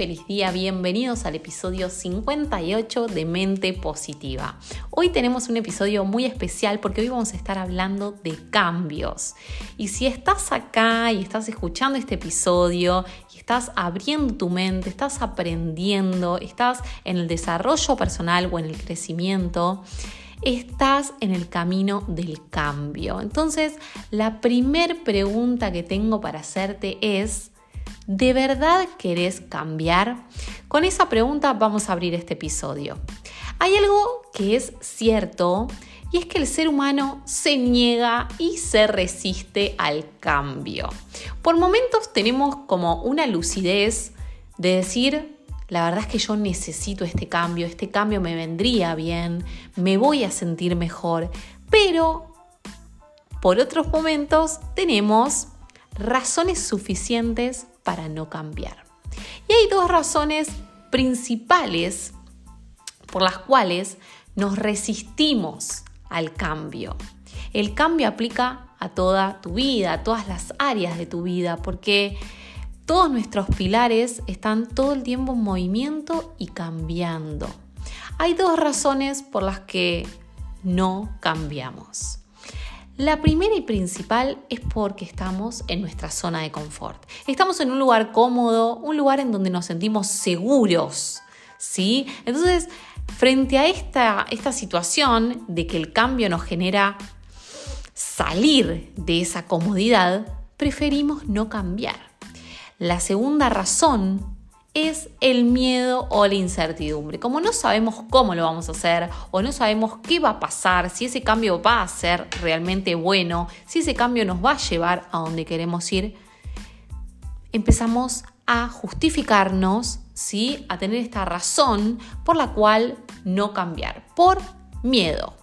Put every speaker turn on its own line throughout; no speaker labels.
Feliz día, bienvenidos al episodio 58 de Mente Positiva. Hoy tenemos un episodio muy especial porque hoy vamos a estar hablando de cambios. Y si estás acá y estás escuchando este episodio y estás abriendo tu mente, estás aprendiendo, estás en el desarrollo personal o en el crecimiento, estás en el camino del cambio. Entonces, la primer pregunta que tengo para hacerte es, ¿De verdad querés cambiar? Con esa pregunta vamos a abrir este episodio. Hay algo que es cierto y es que el ser humano se niega y se resiste al cambio. Por momentos tenemos como una lucidez de decir, la verdad es que yo necesito este cambio, este cambio me vendría bien, me voy a sentir mejor, pero por otros momentos tenemos razones suficientes para no cambiar. Y hay dos razones principales por las cuales nos resistimos al cambio. El cambio aplica a toda tu vida, a todas las áreas de tu vida, porque todos nuestros pilares están todo el tiempo en movimiento y cambiando. Hay dos razones por las que no cambiamos. La primera y principal es porque estamos en nuestra zona de confort. Estamos en un lugar cómodo, un lugar en donde nos sentimos seguros, ¿sí? Entonces, frente a esta, esta situación de que el cambio nos genera salir de esa comodidad, preferimos no cambiar. La segunda razón es el miedo o la incertidumbre. Como no sabemos cómo lo vamos a hacer o no sabemos qué va a pasar, si ese cambio va a ser realmente bueno, si ese cambio nos va a llevar a donde queremos ir, empezamos a justificarnos, ¿sí? a tener esta razón por la cual no cambiar, por miedo.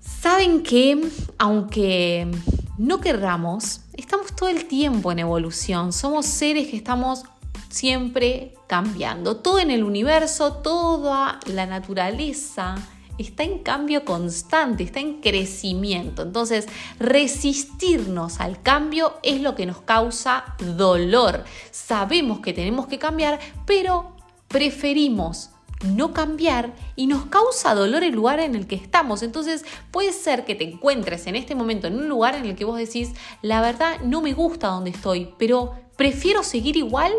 Saben que aunque no querramos, estamos todo el tiempo en evolución, somos seres que estamos siempre cambiando. Todo en el universo, toda la naturaleza está en cambio constante, está en crecimiento. Entonces, resistirnos al cambio es lo que nos causa dolor. Sabemos que tenemos que cambiar, pero preferimos no cambiar y nos causa dolor el lugar en el que estamos. Entonces puede ser que te encuentres en este momento en un lugar en el que vos decís, la verdad no me gusta donde estoy, pero prefiero seguir igual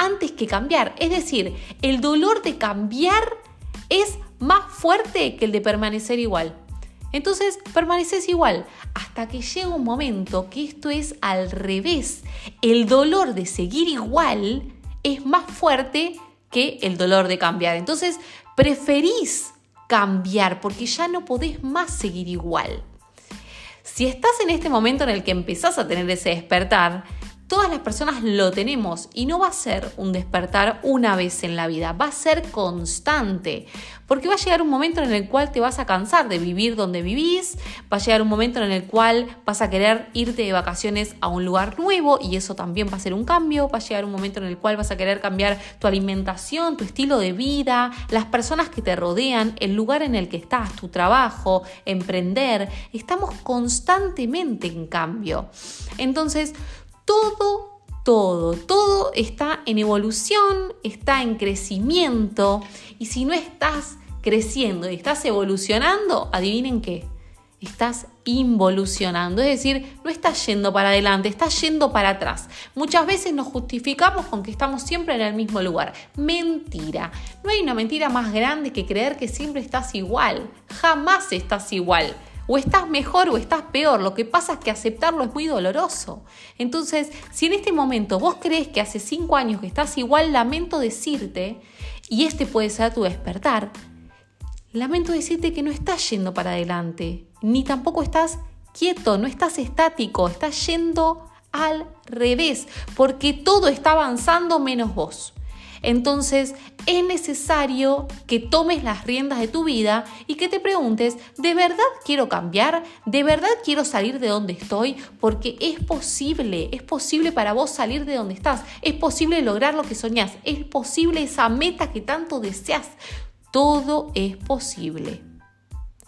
antes que cambiar. Es decir, el dolor de cambiar es más fuerte que el de permanecer igual. Entonces permaneces igual hasta que llega un momento que esto es al revés. El dolor de seguir igual es más fuerte que el dolor de cambiar. Entonces preferís cambiar porque ya no podés más seguir igual. Si estás en este momento en el que empezás a tener ese despertar, todas las personas lo tenemos y no va a ser un despertar una vez en la vida, va a ser constante, porque va a llegar un momento en el cual te vas a cansar de vivir donde vivís, va a llegar un momento en el cual vas a querer irte de vacaciones a un lugar nuevo y eso también va a ser un cambio, va a llegar un momento en el cual vas a querer cambiar tu alimentación, tu estilo de vida, las personas que te rodean, el lugar en el que estás, tu trabajo, emprender, estamos constantemente en cambio. Entonces, todo, todo, todo está en evolución, está en crecimiento. Y si no estás creciendo y estás evolucionando, adivinen qué, estás involucionando, es decir, no estás yendo para adelante, estás yendo para atrás. Muchas veces nos justificamos con que estamos siempre en el mismo lugar. Mentira. No hay una mentira más grande que creer que siempre estás igual. Jamás estás igual. O estás mejor o estás peor. Lo que pasa es que aceptarlo es muy doloroso. Entonces, si en este momento vos crees que hace cinco años que estás igual, lamento decirte, y este puede ser tu despertar, lamento decirte que no estás yendo para adelante, ni tampoco estás quieto, no estás estático, estás yendo al revés, porque todo está avanzando menos vos. Entonces es necesario que tomes las riendas de tu vida y que te preguntes, ¿de verdad quiero cambiar? ¿De verdad quiero salir de donde estoy? Porque es posible, es posible para vos salir de donde estás, es posible lograr lo que soñás, es posible esa meta que tanto deseas. Todo es posible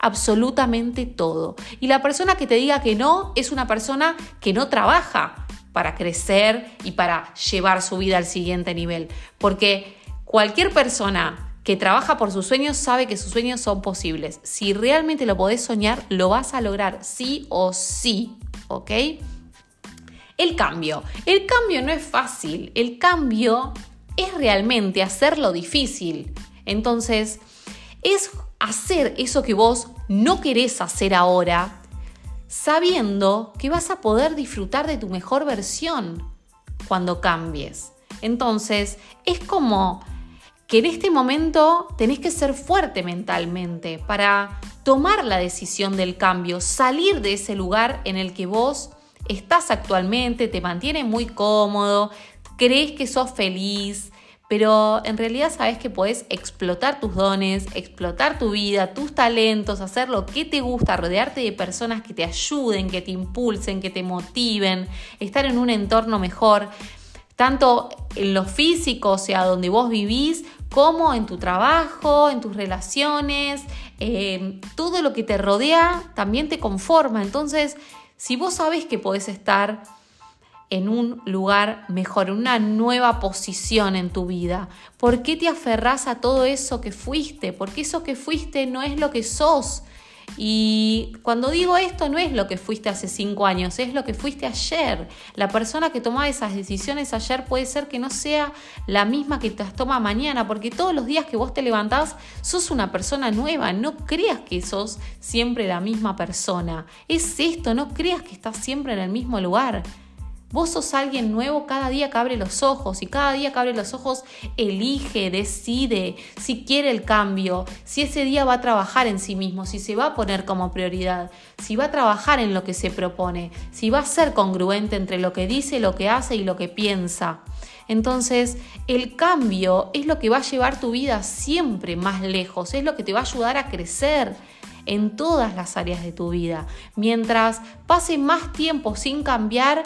absolutamente todo. Y la persona que te diga que no es una persona que no trabaja para crecer y para llevar su vida al siguiente nivel. Porque cualquier persona que trabaja por sus sueños sabe que sus sueños son posibles. Si realmente lo podés soñar, lo vas a lograr sí o sí, ¿ok? El cambio. El cambio no es fácil. El cambio es realmente hacerlo difícil. Entonces, es hacer eso que vos no querés hacer ahora, sabiendo que vas a poder disfrutar de tu mejor versión cuando cambies. Entonces, es como que en este momento tenés que ser fuerte mentalmente para tomar la decisión del cambio, salir de ese lugar en el que vos estás actualmente, te mantiene muy cómodo, crees que sos feliz, pero en realidad sabes que puedes explotar tus dones, explotar tu vida, tus talentos, hacer lo que te gusta, rodearte de personas que te ayuden, que te impulsen, que te motiven, estar en un entorno mejor, tanto en lo físico, o sea, donde vos vivís, como en tu trabajo, en tus relaciones, eh, todo lo que te rodea también te conforma. Entonces, si vos sabes que podés estar en un lugar mejor, en una nueva posición en tu vida? ¿Por qué te aferras a todo eso que fuiste? Porque eso que fuiste no es lo que sos. Y cuando digo esto no es lo que fuiste hace cinco años, es lo que fuiste ayer. La persona que tomaba esas decisiones ayer puede ser que no sea la misma que te toma mañana, porque todos los días que vos te levantás sos una persona nueva. No creas que sos siempre la misma persona. Es esto, no creas que estás siempre en el mismo lugar. Vos sos alguien nuevo cada día que abre los ojos y cada día que abre los ojos elige, decide si quiere el cambio, si ese día va a trabajar en sí mismo, si se va a poner como prioridad, si va a trabajar en lo que se propone, si va a ser congruente entre lo que dice, lo que hace y lo que piensa. Entonces, el cambio es lo que va a llevar tu vida siempre más lejos, es lo que te va a ayudar a crecer en todas las áreas de tu vida. Mientras pase más tiempo sin cambiar,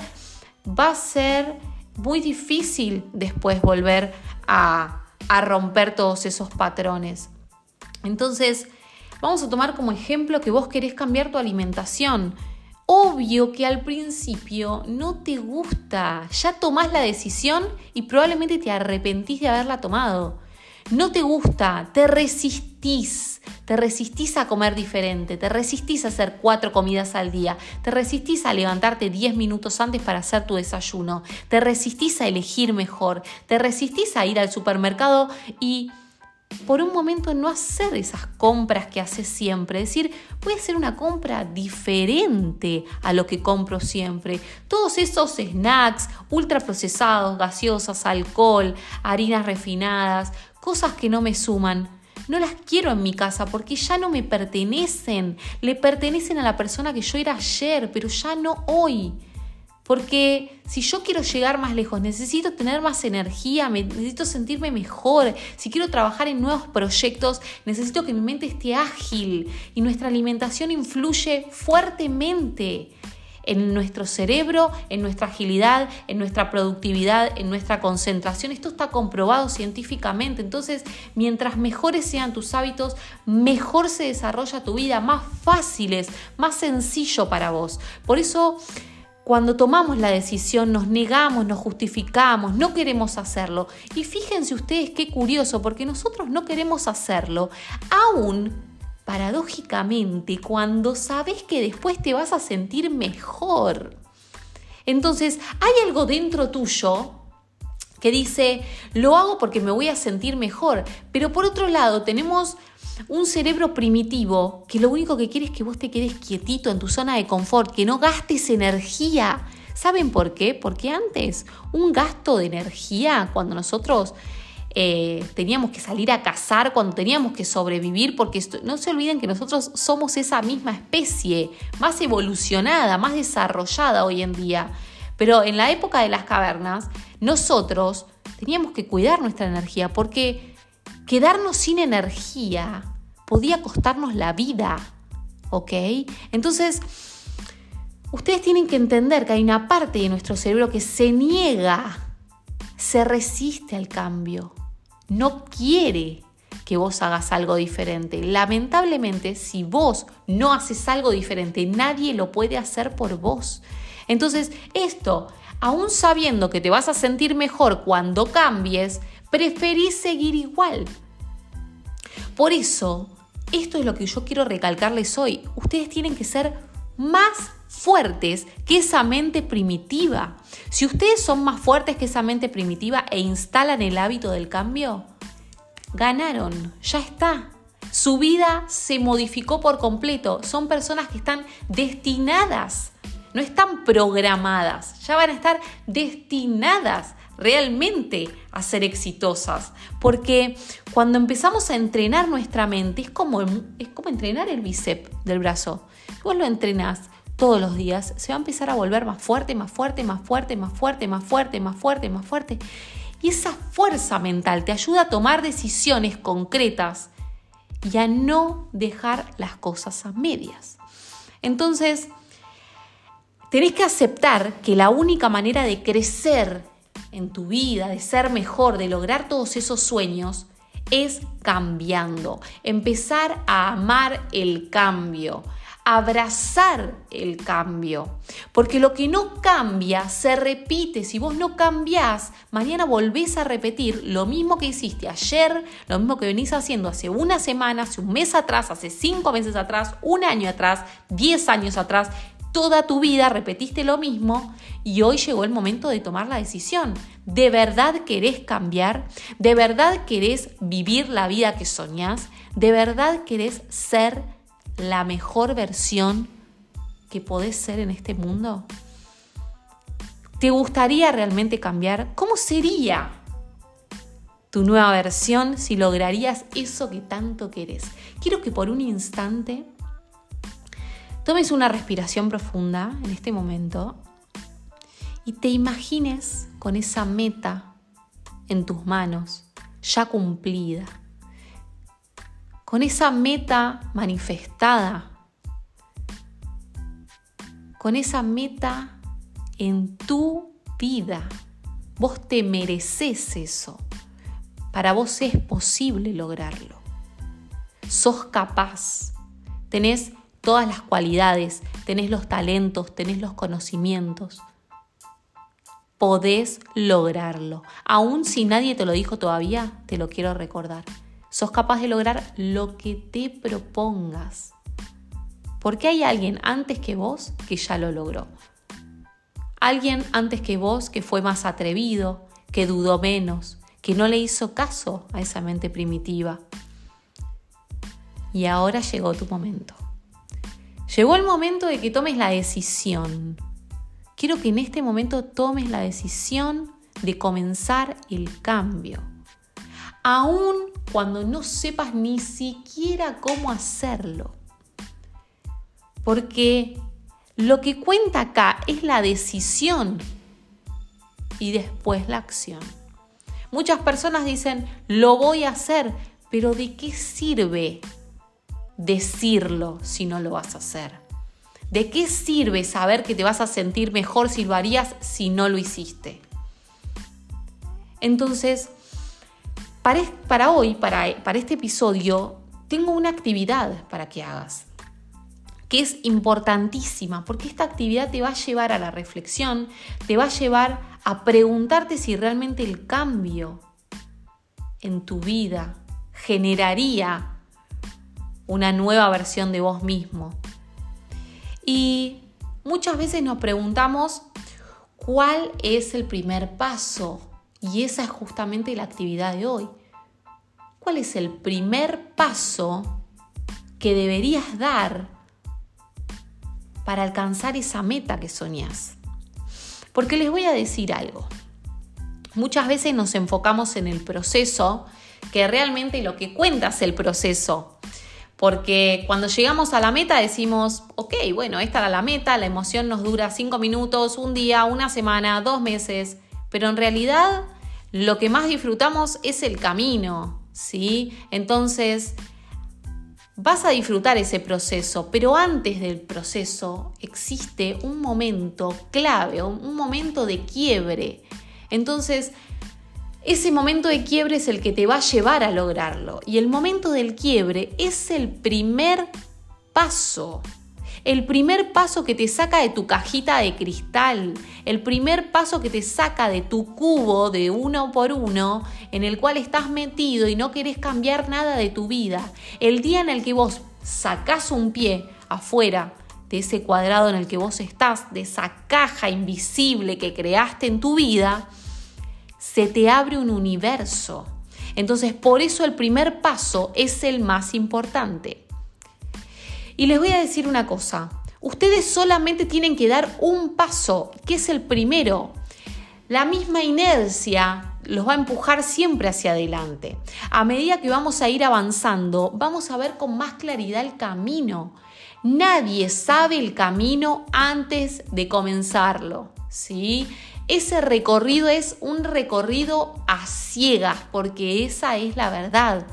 va a ser muy difícil después volver a, romper todos esos patrones. Entonces, vamos a tomar como ejemplo que vos querés cambiar tu alimentación. Obvio que al principio no te gusta, ya tomás la decisión y probablemente te arrepentís de haberla tomado no te gusta, te resistís, te resistís a comer diferente, te resistís a hacer cuatro comidas al día, te resistís a levantarte 10 minutos antes para hacer tu desayuno, te resistís a elegir mejor, te resistís a ir al supermercado y por un momento no hacer esas compras que haces siempre. Es decir, voy a hacer una compra diferente a lo que compro siempre. Todos esos snacks ultraprocesados, gaseosas, alcohol, harinas refinadas, cosas que no me suman. No las quiero en mi casa porque ya no me pertenecen. Le pertenecen a la persona que yo era ayer, pero ya no hoy. Porque si yo quiero llegar más lejos, necesito tener más energía, necesito sentirme mejor. Si quiero trabajar en nuevos proyectos, necesito que mi mente esté ágil. Y nuestra alimentación influye fuertemente en nuestro cerebro, en nuestra agilidad, en nuestra productividad, en nuestra concentración. Esto está comprobado científicamente. Entonces, mientras mejores sean tus hábitos, mejor se desarrolla tu vida, más fáciles, más sencillo para vos. Por eso... Cuando tomamos la decisión nos negamos, nos justificamos, no queremos hacerlo. Y fíjense ustedes qué curioso, porque nosotros no queremos hacerlo, aún paradójicamente cuando sabes que después te vas a sentir mejor. Entonces, hay algo dentro tuyo que dice, lo hago porque me voy a sentir mejor, pero por otro lado tenemos un cerebro primitivo que lo único que quiere es que vos te quedes quietito en tu zona de confort, que no gastes energía. ¿Saben por qué? Porque antes un gasto de energía, cuando nosotros eh, teníamos que salir a cazar, cuando teníamos que sobrevivir, porque no se olviden que nosotros somos esa misma especie, más evolucionada, más desarrollada hoy en día. Pero en la época de las cavernas, nosotros teníamos que cuidar nuestra energía porque quedarnos sin energía podía costarnos la vida, ¿ok? Entonces, ustedes tienen que entender que hay una parte de nuestro cerebro que se niega, se resiste al cambio, no quiere que vos hagas algo diferente. Lamentablemente, si vos no haces algo diferente, nadie lo puede hacer por vos. Entonces, esto, aún sabiendo que te vas a sentir mejor cuando cambies, preferís seguir igual. Por eso, esto es lo que yo quiero recalcarles hoy. Ustedes tienen que ser más fuertes que esa mente primitiva. Si ustedes son más fuertes que esa mente primitiva e instalan el hábito del cambio, ganaron, ya está. Su vida se modificó por completo. Son personas que están destinadas, no están programadas, ya van a estar destinadas realmente a ser exitosas. Porque cuando empezamos a entrenar nuestra mente, es como, es como entrenar el bíceps del brazo. Vos lo entrenás todos los días, se va a empezar a volver más fuerte, más fuerte, más fuerte, más fuerte, más fuerte, más fuerte, más fuerte. Y esa fuerza mental te ayuda a tomar decisiones concretas y a no dejar las cosas a medias. Entonces, tenés que aceptar que la única manera de crecer en tu vida, de ser mejor, de lograr todos esos sueños, es cambiando. Empezar a amar el cambio, abrazar el cambio. Porque lo que no cambia se repite. Si vos no cambiás, mañana volvés a repetir lo mismo que hiciste ayer, lo mismo que venís haciendo hace una semana, hace un mes atrás, hace cinco meses atrás, un año atrás, diez años atrás. Toda tu vida repetiste lo mismo y hoy llegó el momento de tomar la decisión. ¿De verdad querés cambiar? ¿De verdad querés vivir la vida que soñás? ¿De verdad querés ser la mejor versión que podés ser en este mundo? ¿Te gustaría realmente cambiar? ¿Cómo sería tu nueva versión si lograrías eso que tanto querés? Quiero que por un instante tomes una respiración profunda en este momento y te imagines con esa meta en tus manos, ya cumplida con esa meta manifestada, con esa meta en tu vida. Vos te mereces eso. Para vos es posible lograrlo. Sos capaz. Tenés todas las cualidades, tenés los talentos, tenés los conocimientos. Podés lograrlo. Aún si nadie te lo dijo todavía, te lo quiero recordar. Sos capaz de lograr lo que te propongas. Porque hay alguien antes que vos que ya lo logró. Alguien antes que vos que fue más atrevido, que dudó menos, que no le hizo caso a esa mente primitiva. Y ahora llegó tu momento. Llegó el momento de que tomes la decisión. Quiero que en este momento tomes la decisión de comenzar el cambio. Aún cuando no sepas ni siquiera cómo hacerlo. Porque lo que cuenta acá es la decisión y después la acción. Muchas personas dicen, lo voy a hacer, pero ¿de qué sirve decirlo si no lo vas a hacer? ¿De qué sirve saber que te vas a sentir mejor si lo harías si no lo hiciste? Entonces, para, hoy, para, este episodio, tengo una actividad para que hagas, que es importantísima, porque esta actividad te va a llevar a la reflexión, te va a llevar a preguntarte si realmente el cambio en tu vida generaría una nueva versión de vos mismo. Y muchas veces nos preguntamos cuál es el primer paso y esa es justamente la actividad de hoy. ¿Cuál es el primer paso que deberías dar para alcanzar esa meta que soñás? Porque les voy a decir algo. Muchas veces nos enfocamos en el proceso, que realmente lo que cuenta es el proceso. Porque cuando llegamos a la meta decimos, ok, bueno, esta era la meta, la emoción nos dura cinco minutos, un día, una semana, dos meses, pero en realidad lo que más disfrutamos es el camino, ¿sí? Entonces, vas a disfrutar ese proceso, pero antes del proceso existe un momento clave, un momento de quiebre. Entonces, ese momento de quiebre es el que te va a llevar a lograrlo. Y el momento del quiebre es el primer paso. El primer paso que te saca de tu cajita de cristal. El primer paso que te saca de tu cubo de uno por uno en el cual estás metido y no querés cambiar nada de tu vida. El día en el que vos sacás un pie afuera de ese cuadrado en el que vos estás, de esa caja invisible que creaste en tu vida, se te abre un universo. Entonces, por eso el primer paso es el más importante. Y les voy a decir una cosa, ustedes solamente tienen que dar un paso, que es el primero. La misma inercia los va a empujar siempre hacia adelante. A medida que vamos a ir avanzando, vamos a ver con más claridad el camino. Nadie sabe el camino antes de comenzarlo, ¿sí? ese recorrido es un recorrido a ciegas, porque esa es la verdad.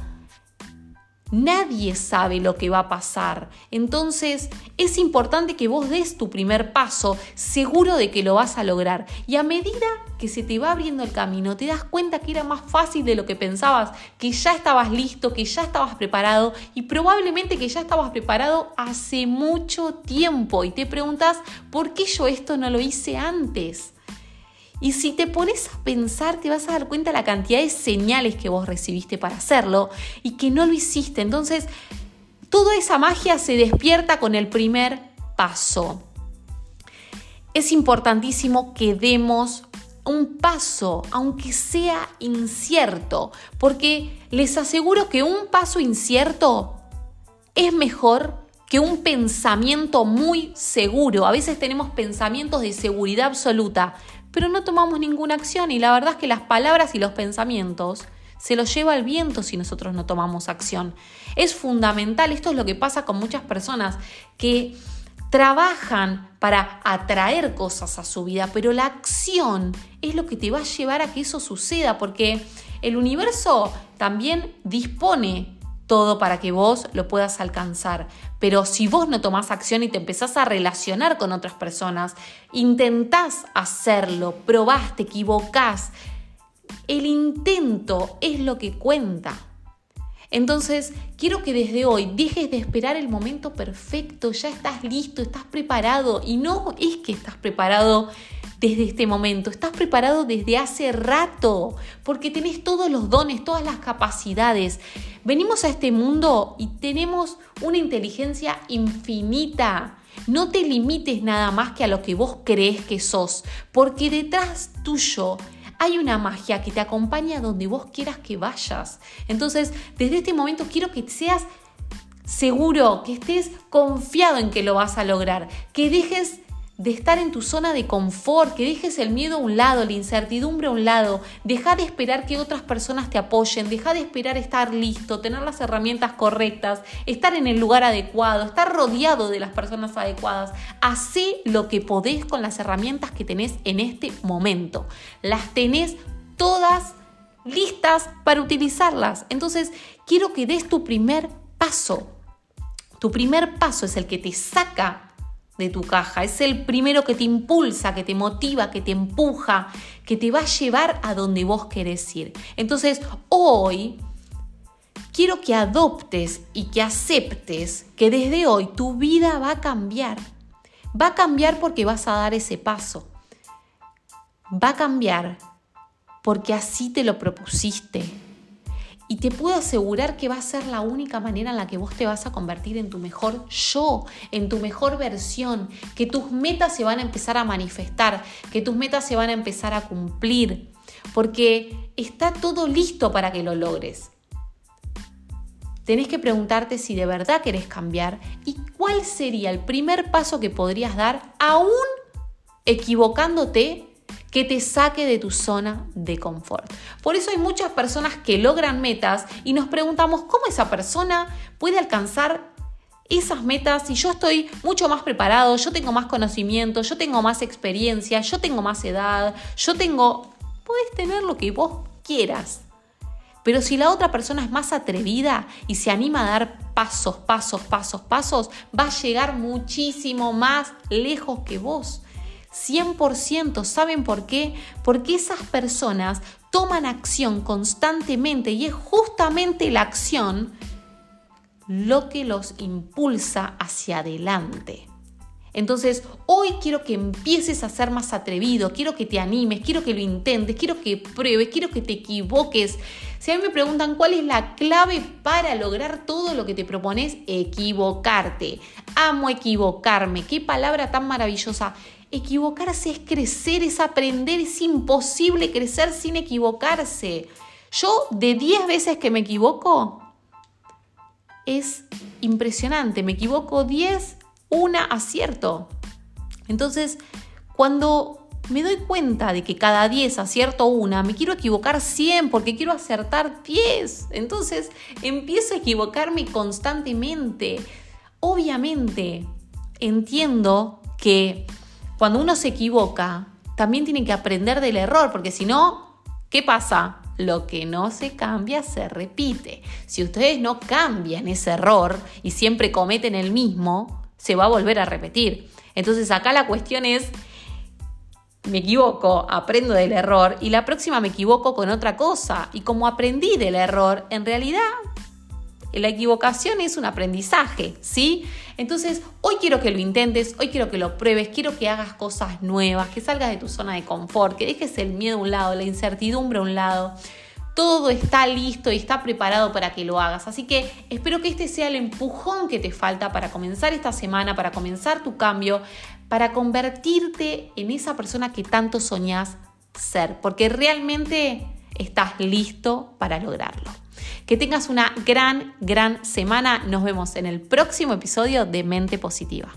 Nadie sabe lo que va a pasar. Entonces es importante que vos des tu primer paso seguro de que lo vas a lograr. Y a medida que se te va abriendo el camino, te das cuenta que era más fácil de lo que pensabas, que ya estabas listo, que ya estabas preparado y probablemente que ya estabas preparado hace mucho tiempo. Y te preguntas, ¿por qué yo esto no lo hice antes? Y si te pones a pensar, te vas a dar cuenta de la cantidad de señales que vos recibiste para hacerlo y que no lo hiciste. Entonces, toda esa magia se despierta con el primer paso. Es importantísimo que demos un paso, aunque sea incierto, porque les aseguro que un paso incierto es mejor que un pensamiento muy seguro. A veces tenemos pensamientos de seguridad absoluta, pero no tomamos ninguna acción y la verdad es que las palabras y los pensamientos se los lleva el viento si nosotros no tomamos acción. Es fundamental, esto es lo que pasa con muchas personas que trabajan para atraer cosas a su vida, pero la acción es lo que te va a llevar a que eso suceda, porque el universo también dispone todo para que vos lo puedas alcanzar. Pero si vos no tomás acción y te empezás a relacionar con otras personas, intentás hacerlo, probás, te equivocás, el intento es lo que cuenta. Entonces, quiero que desde hoy dejes de esperar el momento perfecto, ya estás listo, estás preparado y no es que estás preparado desde este momento, estás preparado desde hace rato, porque tenés todos los dones, todas las capacidades. Venimos a este mundo y tenemos una inteligencia infinita. No te limites nada más que a lo que vos crees que sos, porque detrás tuyo hay una magia que te acompaña donde vos quieras que vayas. Entonces, desde este momento quiero que seas seguro, que estés confiado en que lo vas a lograr, que dejes de estar en tu zona de confort, que dejes el miedo a un lado, la incertidumbre a un lado, deja de esperar que otras personas te apoyen, deja de esperar estar listo, tener las herramientas correctas, estar en el lugar adecuado, estar rodeado de las personas adecuadas. Hacé lo que podés con las herramientas que tenés en este momento. Las tenés todas listas para utilizarlas. Entonces, quiero que des tu primer paso. Tu primer paso es el que te saca de tu caja. Es el primero que te impulsa, que te motiva, que te empuja, que te va a llevar a donde vos querés ir. Entonces, hoy quiero que adoptes y que aceptes que desde hoy tu vida va a cambiar. Va a cambiar porque vas a dar ese paso. Va a cambiar porque así te lo propusiste y te puedo asegurar que va a ser la única manera en la que vos te vas a convertir en tu mejor yo, en tu mejor versión, que tus metas se van a empezar a manifestar, que tus metas se van a empezar a cumplir, porque está todo listo para que lo logres. Tenés que preguntarte si de verdad querés cambiar y cuál sería el primer paso que podrías dar aún equivocándote que te saque de tu zona de confort. Por eso hay muchas personas que logran metas y nos preguntamos cómo esa persona puede alcanzar esas metas si yo estoy mucho más preparado, yo tengo más conocimiento, yo tengo más experiencia, yo tengo más edad, yo tengo... Puedes tener lo que vos quieras. Pero si la otra persona es más atrevida y se anima a dar pasos, pasos, pasos, pasos, va a llegar muchísimo más lejos que vos. 100%. ¿Saben por qué? Porque esas personas toman acción constantemente y es justamente la acción lo que los impulsa hacia adelante. Entonces, hoy quiero que empieces a ser más atrevido, quiero que te animes, quiero que lo intentes, quiero que pruebes, quiero que te equivoques. Si a mí me preguntan cuál es la clave para lograr todo lo que te propones, equivocarte. Amo equivocarme, qué palabra tan maravillosa. Equivocarse es crecer, es aprender, es imposible crecer sin equivocarse. Yo de 10 veces que me equivoco, es impresionante. Me equivoco 10 una acierto. Entonces, cuando me doy cuenta de que cada 10 acierto una, me quiero equivocar 100 porque quiero acertar 10. Entonces, empiezo a equivocarme constantemente. Obviamente, entiendo que cuando uno se equivoca, también tiene que aprender del error, porque si no, ¿qué pasa? Lo que no se cambia se repite. Si ustedes no cambian ese error y siempre cometen el mismo, se va a volver a repetir. Entonces acá la cuestión es, me equivoco, aprendo del error y la próxima me equivoco con otra cosa. Y como aprendí del error, en realidad la equivocación es un aprendizaje, ¿sí? Entonces, hoy quiero que lo intentes, hoy quiero que lo pruebes, quiero que hagas cosas nuevas, que salgas de tu zona de confort, que dejes el miedo a un lado, la incertidumbre a un lado todo está listo y está preparado para que lo hagas. Así que espero que este sea el empujón que te falta para comenzar esta semana, para comenzar tu cambio, para convertirte en esa persona que tanto soñás ser, porque realmente estás listo para lograrlo. Que tengas una gran, gran semana. Nos vemos en el próximo episodio de Mente Positiva.